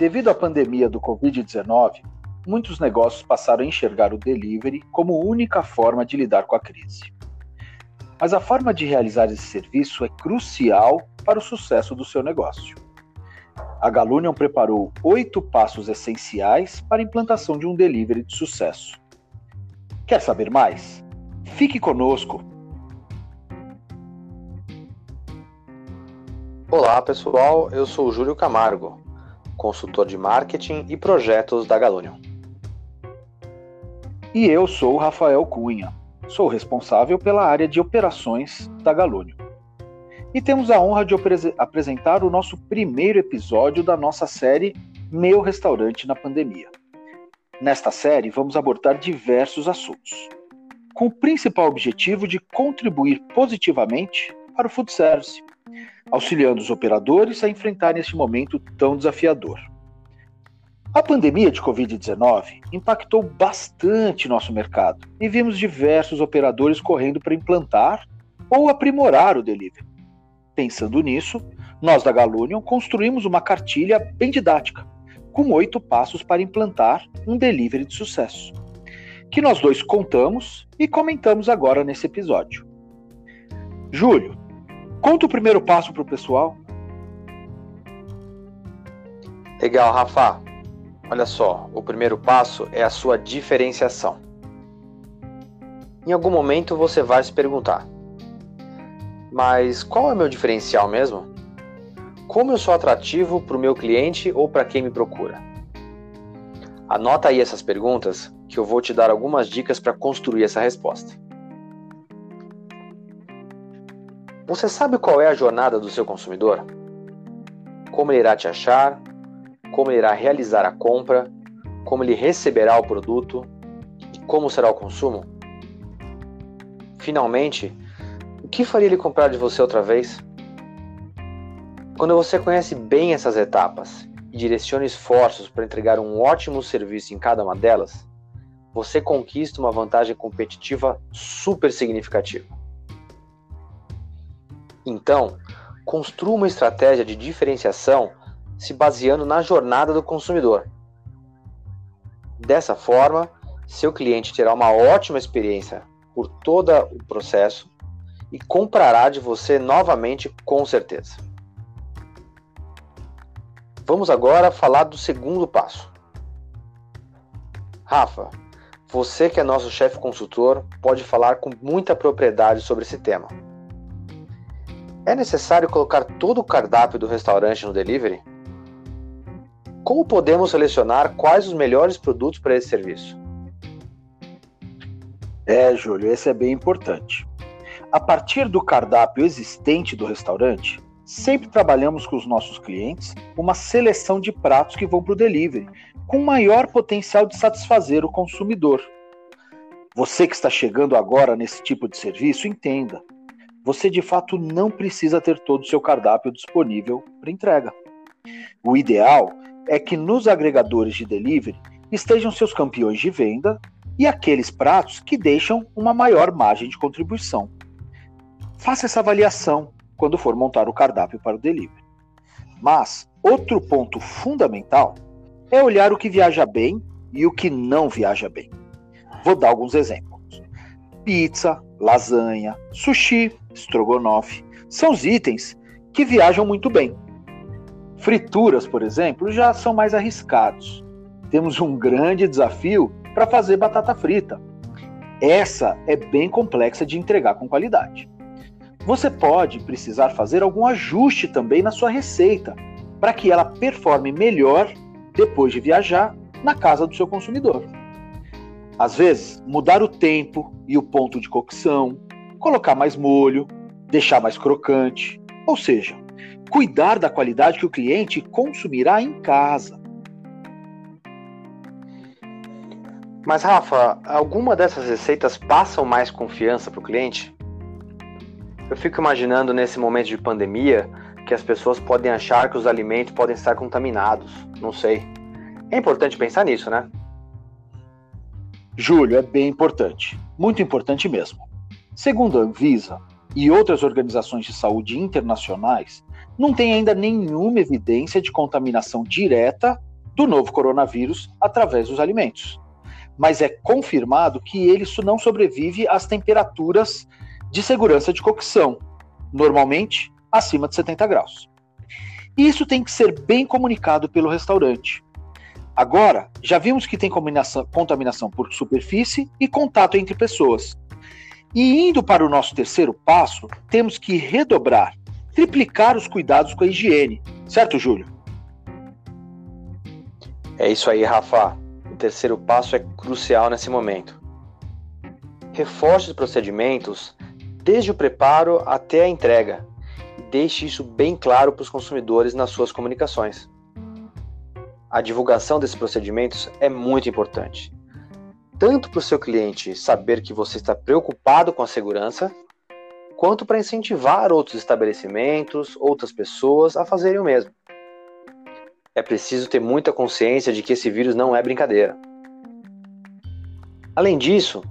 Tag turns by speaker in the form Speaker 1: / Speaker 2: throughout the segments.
Speaker 1: Devido à pandemia do Covid-19, muitos negócios passaram a enxergar o delivery como única forma de lidar com a crise. Mas a forma de realizar esse serviço é crucial para o sucesso do seu negócio. A Galunion preparou oito passos essenciais para a implantação de um delivery de sucesso. Quer saber mais? Fique conosco!
Speaker 2: Olá pessoal, eu sou Júlio Camargo, consultor de marketing e projetos da Galunion.
Speaker 1: E eu sou Rafael Cunha, sou responsável pela área de operações da Galunion. E temos a honra de apresentar o nosso primeiro episódio da nossa série Meu Restaurante na Pandemia. Nesta série, vamos abordar diversos assuntos, com o principal objetivo de contribuir positivamente para o food service, auxiliando os operadores a enfrentarem este momento tão desafiador. A pandemia de Covid-19 impactou bastante nosso mercado e vimos diversos operadores correndo para implantar ou aprimorar o delivery. Pensando nisso, nós da Galunion construímos uma cartilha bem didática, com oito passos para implantar um delivery de sucesso, que nós dois contamos e comentamos agora nesse episódio. Júlio, Conta o primeiro passo para o pessoal.
Speaker 2: Legal, Rafa. Olha só, o primeiro passo é a sua diferenciação. Em algum momento você vai se perguntar: mas qual é o meu diferencial mesmo? Como eu sou atrativo para o meu cliente ou para quem me procura? Anota aí essas perguntas que eu vou te dar algumas dicas para construir essa resposta. Você sabe qual é a jornada do seu consumidor? Como ele irá te achar? Como ele irá realizar a compra? Como ele receberá o produto? E como será o consumo? Finalmente, o que faria ele comprar de você outra vez? Quando você conhece bem essas etapas e direciona esforços para entregar um ótimo serviço em cada uma delas, você conquista uma vantagem competitiva super significativa. Então, construa uma estratégia de diferenciação se baseando na jornada do consumidor. Dessa forma, seu cliente terá uma ótima experiência por todo o processo e comprará de você novamente com certeza. Vamos agora falar do segundo passo. Rafa, você que é nosso chefe consultor pode falar com muita propriedade sobre esse tema. É necessário colocar todo o cardápio do restaurante no delivery? Como podemos selecionar quais os melhores produtos para esse serviço?
Speaker 1: É, Júlio, esse é bem importante. A partir do cardápio existente do restaurante, sempre trabalhamos com os nossos clientes uma seleção de pratos que vão para o delivery, com maior potencial de satisfazer o consumidor. Você que está chegando agora nesse tipo de serviço, entenda você de fato não precisa ter todo o seu cardápio disponível para entrega. O ideal é que nos agregadores de delivery estejam seus campeões de venda e aqueles pratos que deixam uma maior margem de contribuição. Faça essa avaliação quando for montar o cardápio para o delivery. Mas outro ponto fundamental é olhar o que viaja bem e o que não viaja bem. Vou dar alguns exemplos: pizza, lasanha, sushi, estrogonofe. São os itens que viajam muito bem. Frituras, por exemplo, já são mais arriscados. Temos um grande desafio para fazer batata frita. Essa é bem complexa de entregar com qualidade. Você pode precisar fazer algum ajuste também na sua receita para que ela performe melhor depois de viajar na casa do seu consumidor. Às vezes, mudar o tempo e o ponto de cocção, colocar mais molho, deixar mais crocante, ou seja, cuidar da qualidade que o cliente consumirá em casa.
Speaker 2: Mas Rafa, alguma dessas receitas passam mais confiança para o cliente? Eu fico imaginando nesse momento de pandemia que as pessoas podem achar que os alimentos podem estar contaminados. Não sei. É importante pensar nisso, né?
Speaker 1: Júlio, é bem importante. Muito importante mesmo. Segundo a Anvisa e outras organizações de saúde internacionais, não tem ainda nenhuma evidência de contaminação direta do novo coronavírus através dos alimentos. Mas é confirmado que ele não sobrevive às temperaturas de segurança de cocção, normalmente acima de 70 graus. Isso tem que ser bem comunicado pelo restaurante. Agora, já vimos que tem contaminação por superfície e contato entre pessoas. E indo para o nosso terceiro passo, temos que redobrar, triplicar os cuidados com a higiene. Certo, Júlio?
Speaker 2: É isso aí, Rafa. O terceiro passo é crucial nesse momento. Reforce os procedimentos desde o preparo até a entrega e deixe isso bem claro para os consumidores nas suas comunicações. A divulgação desses procedimentos é muito importante, tanto para o seu cliente saber que você está preocupado com a segurança, quanto para incentivar outros estabelecimentos, outras pessoas a fazerem o mesmo é preciso ter muita consciência de que esse vírus não é brincadeira. Além disso,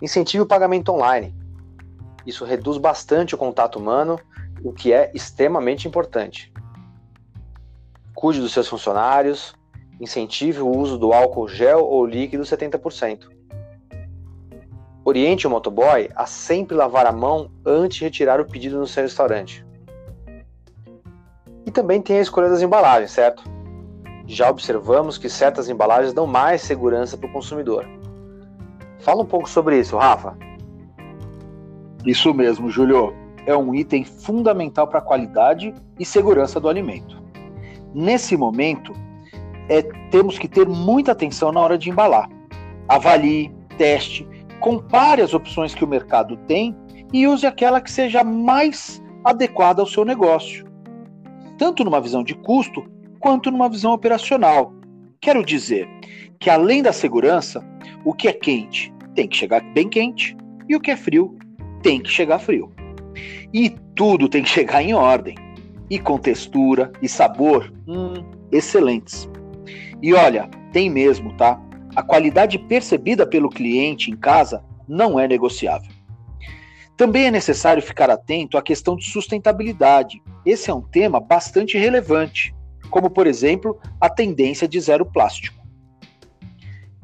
Speaker 2: incentive o pagamento online. Isso reduz bastante o contato humano, o que é extremamente importante. Cuide dos seus funcionários, incentive o uso do álcool gel ou líquido 70%. Oriente o motoboy a sempre lavar a mão antes de retirar o pedido no seu restaurante. E também tem a escolha das embalagens, certo? já observamos que certas embalagens dão mais segurança para o consumidor. Fala um pouco sobre isso, Rafa.
Speaker 1: Isso mesmo, Júlio. É um item fundamental para a qualidade e segurança do alimento. Nesse momento, é, temos que ter muita atenção na hora de embalar. Avalie, teste, compare as opções que o mercado tem e use aquela que seja mais adequada ao seu negócio. Tanto numa visão de custo quanto numa visão operacional. Quero dizer que, além da segurança, o que é quente tem que chegar bem quente e o que é frio tem que chegar frio. E tudo tem que chegar em ordem. E com textura e sabor hum, excelentes. E olha, tem mesmo, tá? A qualidade percebida pelo cliente em casa não é negociável. Também é necessário ficar atento à questão de sustentabilidade. Esse é um tema bastante relevante como por exemplo a tendência de zero plástico.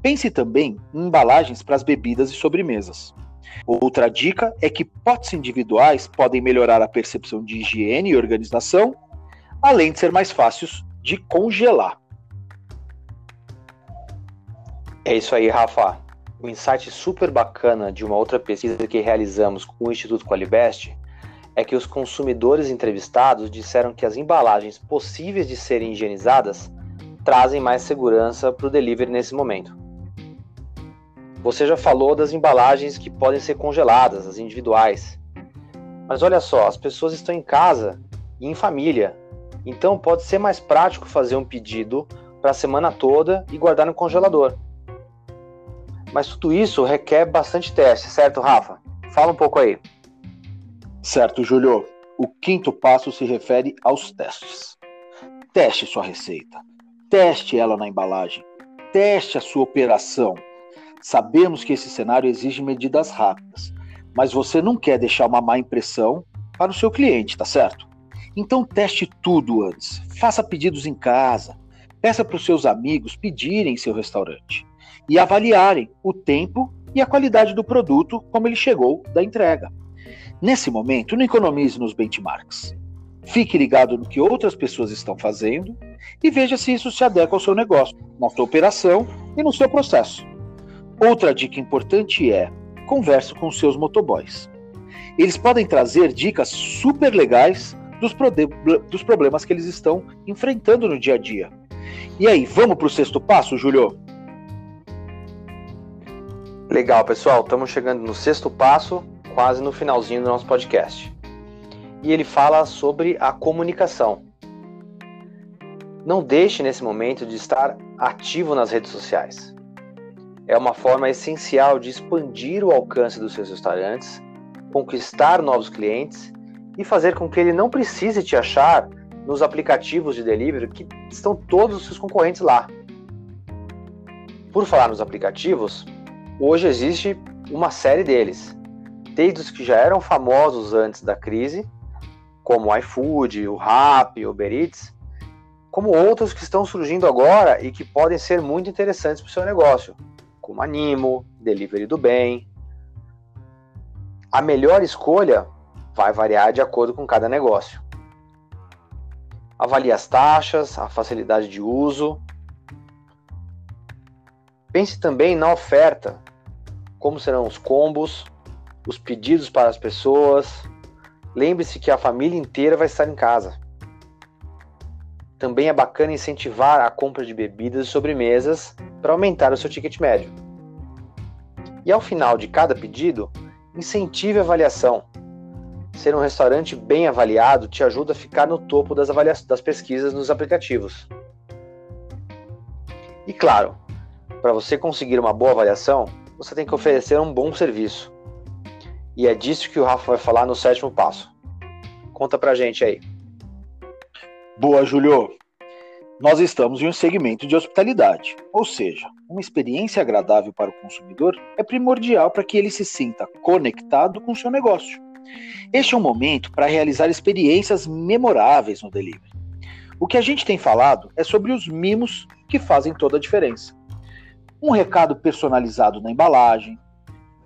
Speaker 1: Pense também em embalagens para as bebidas e sobremesas. Outra dica é que potes individuais podem melhorar a percepção de higiene e organização, além de ser mais fáceis de congelar.
Speaker 2: É isso aí, Rafa. Um insight super bacana de uma outra pesquisa que realizamos com o Instituto Qualibest é que os consumidores entrevistados disseram que as embalagens possíveis de serem higienizadas trazem mais segurança para o delivery nesse momento. Você já falou das embalagens que podem ser congeladas, as individuais. Mas olha só, as pessoas estão em casa e em família, então pode ser mais prático fazer um pedido para a semana toda e guardar no congelador. Mas tudo isso requer bastante teste, certo, Rafa? Fala um pouco aí.
Speaker 1: Certo, Júlio. O quinto passo se refere aos testes. Teste sua receita. Teste ela na embalagem. Teste a sua operação. Sabemos que esse cenário exige medidas rápidas, mas você não quer deixar uma má impressão para o seu cliente, tá certo? Então teste tudo antes. Faça pedidos em casa. Peça para os seus amigos pedirem em seu restaurante e avaliarem o tempo e a qualidade do produto como ele chegou da entrega. Nesse momento, não economize nos benchmarks. Fique ligado no que outras pessoas estão fazendo e veja se isso se adequa ao seu negócio, na sua operação e no seu processo. Outra dica importante é converse com seus motoboys. Eles podem trazer dicas super legais dos, dos problemas que eles estão enfrentando no dia a dia. E aí, vamos para o sexto passo, Julio?
Speaker 2: Legal, pessoal. Estamos chegando no sexto passo quase no finalzinho do nosso podcast. E ele fala sobre a comunicação. Não deixe nesse momento de estar ativo nas redes sociais. É uma forma essencial de expandir o alcance dos seus restaurantes, conquistar novos clientes e fazer com que ele não precise te achar nos aplicativos de delivery que estão todos os seus concorrentes lá. Por falar nos aplicativos, hoje existe uma série deles desde os que já eram famosos antes da crise, como o iFood, o Rappi, o Uber Eats, como outros que estão surgindo agora e que podem ser muito interessantes para o seu negócio, como Animo, Delivery do Bem. A melhor escolha vai variar de acordo com cada negócio. Avalie as taxas, a facilidade de uso. Pense também na oferta, como serão os combos, os pedidos para as pessoas. Lembre-se que a família inteira vai estar em casa. Também é bacana incentivar a compra de bebidas e sobremesas para aumentar o seu ticket médio. E ao final de cada pedido, incentive a avaliação. Ser um restaurante bem avaliado te ajuda a ficar no topo das, das pesquisas nos aplicativos. E claro, para você conseguir uma boa avaliação, você tem que oferecer um bom serviço. E é disso que o Rafa vai falar no sétimo passo. Conta pra gente aí.
Speaker 1: Boa, Julio. Nós estamos em um segmento de hospitalidade, ou seja, uma experiência agradável para o consumidor é primordial para que ele se sinta conectado com o seu negócio. Este é um momento para realizar experiências memoráveis no delivery. O que a gente tem falado é sobre os mimos que fazem toda a diferença. Um recado personalizado na embalagem,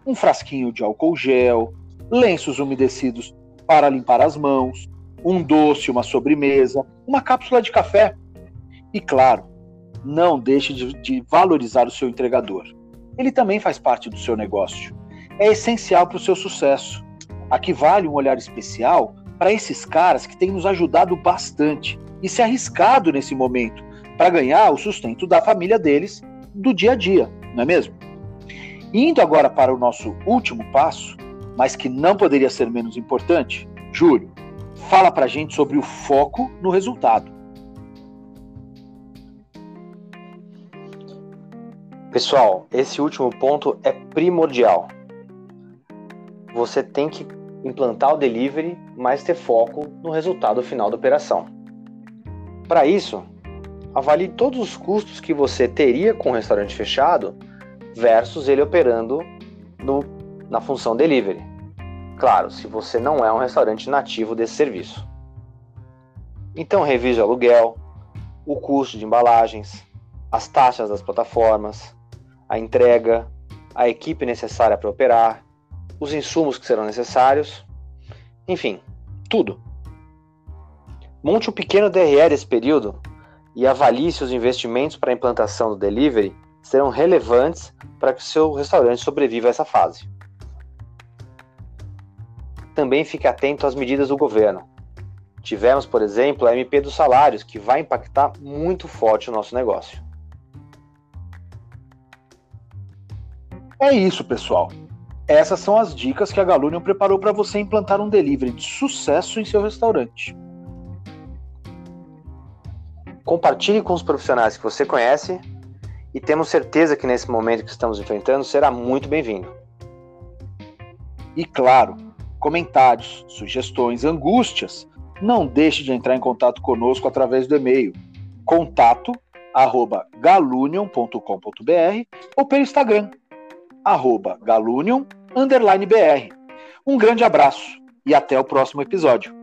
Speaker 1: um frasquinho de álcool gel, lenços umedecidos para limpar as mãos, um doce, uma sobremesa, uma cápsula de café. E claro, não deixe de, de valorizar o seu entregador. Ele também faz parte do seu negócio. É essencial para o seu sucesso. Aqui vale um olhar especial para esses caras que têm nos ajudado bastante e se arriscado nesse momento para ganhar o sustento da família deles do dia a dia, não é mesmo? Indo agora para o nosso último passo, mas que não poderia ser menos importante, Júlio, fala para a gente sobre o foco no resultado.
Speaker 2: Pessoal, esse último ponto é primordial. Você tem que implantar o delivery, mas ter foco no resultado final da operação. Para isso, avalie todos os custos que você teria com o restaurante fechado versus ele operando no, na função delivery. Claro, se você não é um restaurante nativo desse serviço. Então revise o aluguel, o custo de embalagens, as taxas das plataformas, a entrega, a equipe necessária para operar, os insumos que serão necessários, enfim, tudo. Monte um pequeno DRE desse período e avalie se os investimentos para a implantação do delivery serão relevantes para que o seu restaurante sobreviva a essa fase. Também fique atento às medidas do governo. Tivemos, por exemplo, a MP dos salários, que vai impactar muito forte o nosso negócio.
Speaker 1: É isso, pessoal. Essas são as dicas que a Galunion preparou para você implantar um delivery de sucesso em seu restaurante.
Speaker 2: Compartilhe com os profissionais que você conhece e temos certeza que nesse momento que estamos enfrentando será muito bem-vindo.
Speaker 1: E claro, comentários, sugestões, angústias, não deixe de entrar em contato conosco através do e-mail contato arroba galunion.com.br ou pelo Instagram arroba galunion underline br. Um grande abraço e até o próximo episódio.